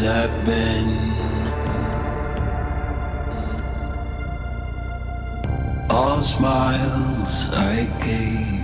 I've been. All smiles I gave.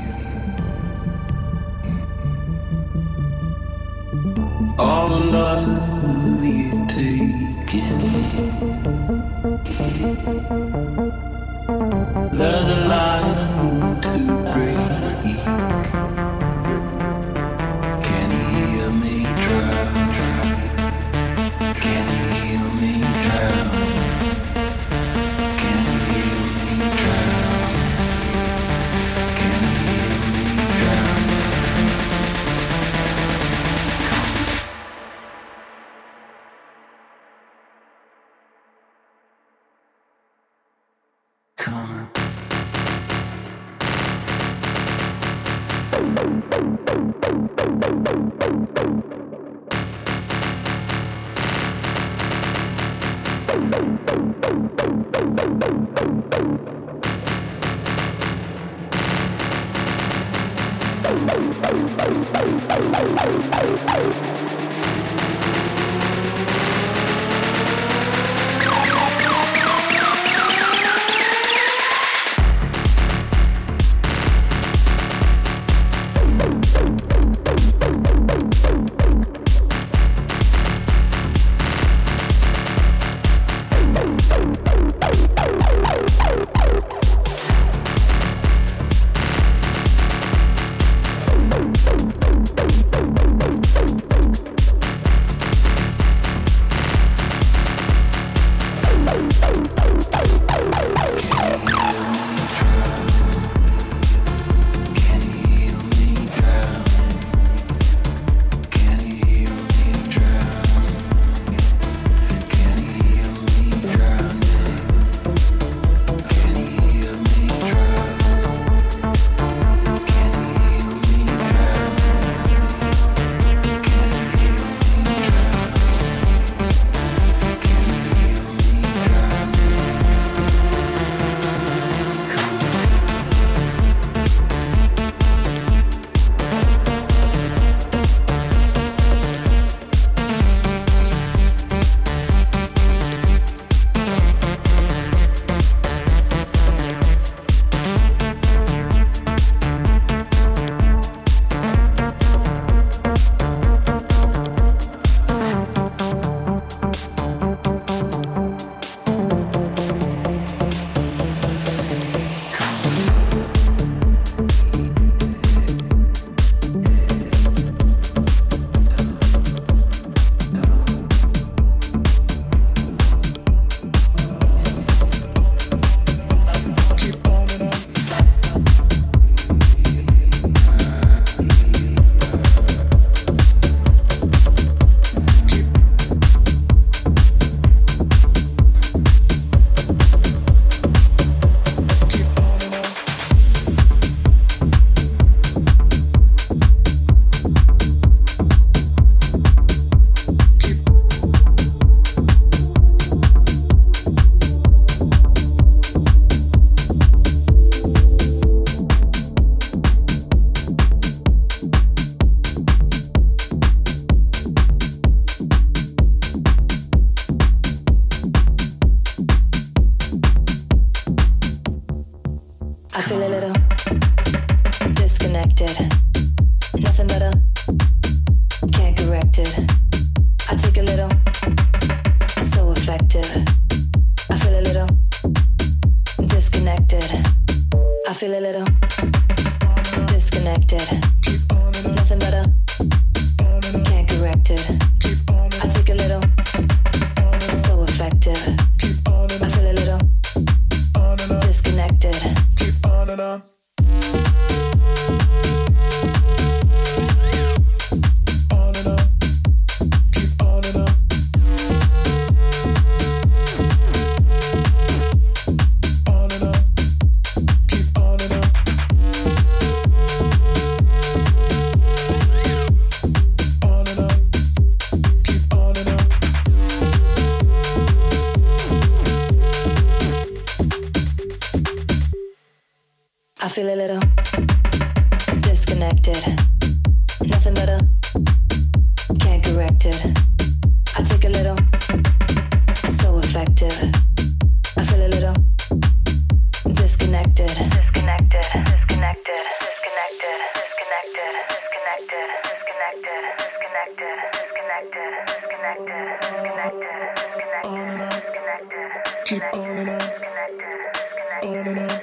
on and on,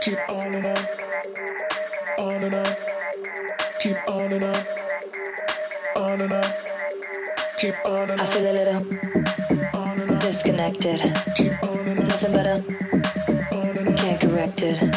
keep on and on, on and on, keep on and on, on and on, keep on and on. I feel a little on and on. disconnected, keep on and on. nothing better, on and on. can't correct it.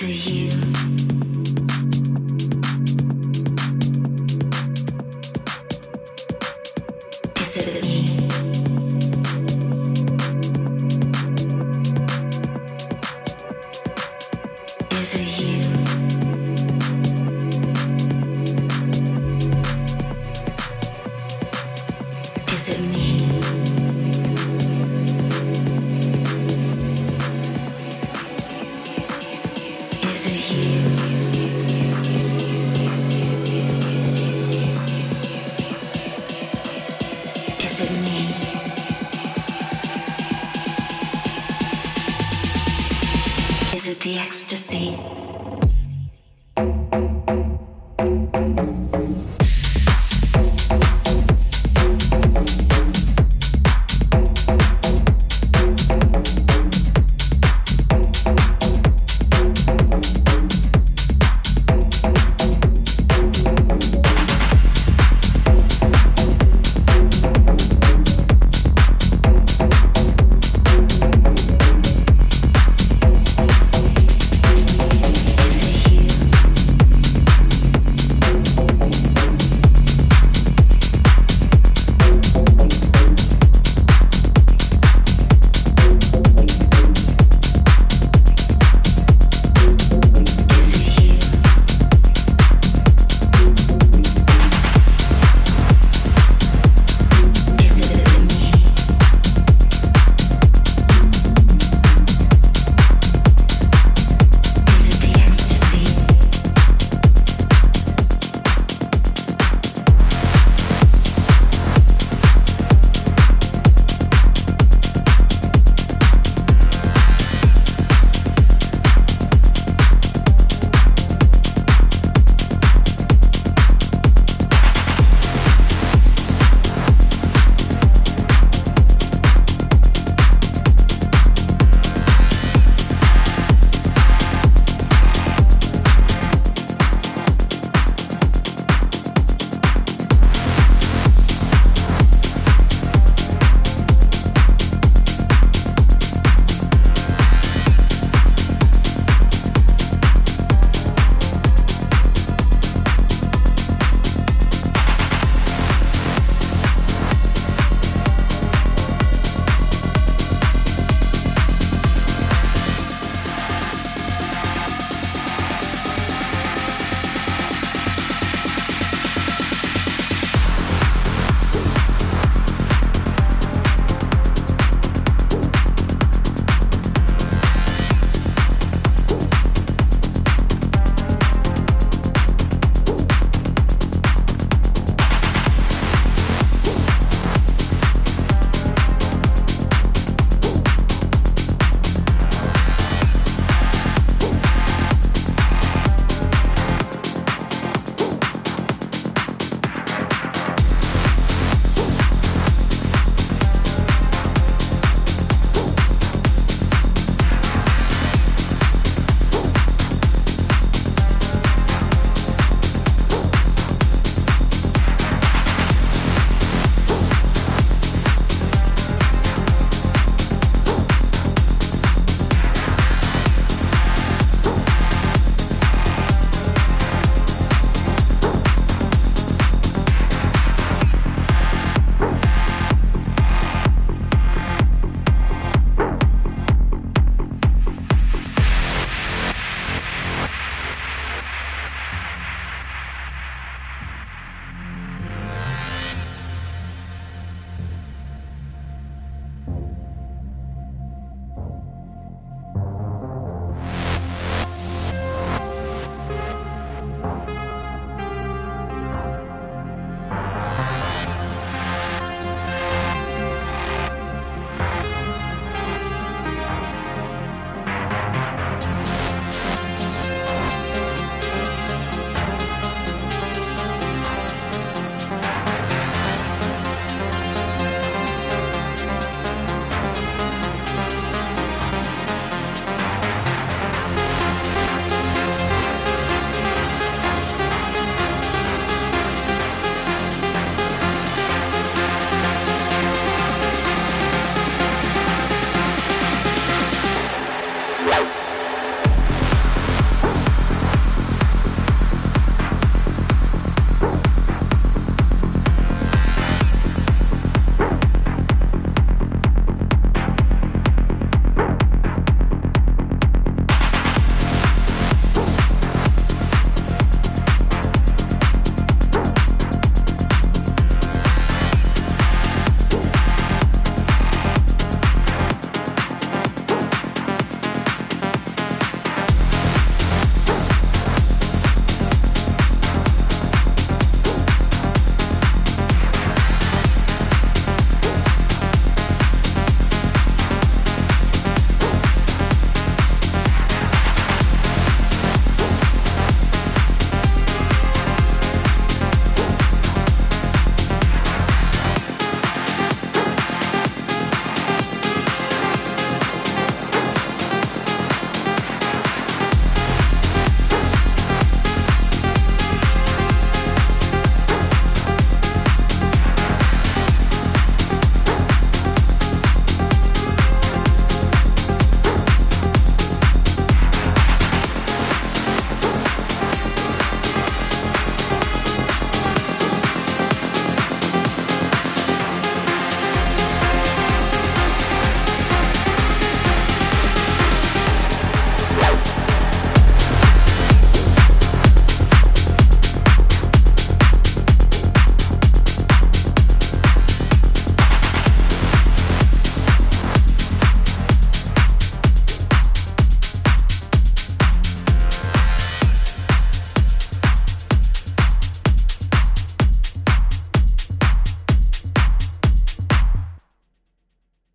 Is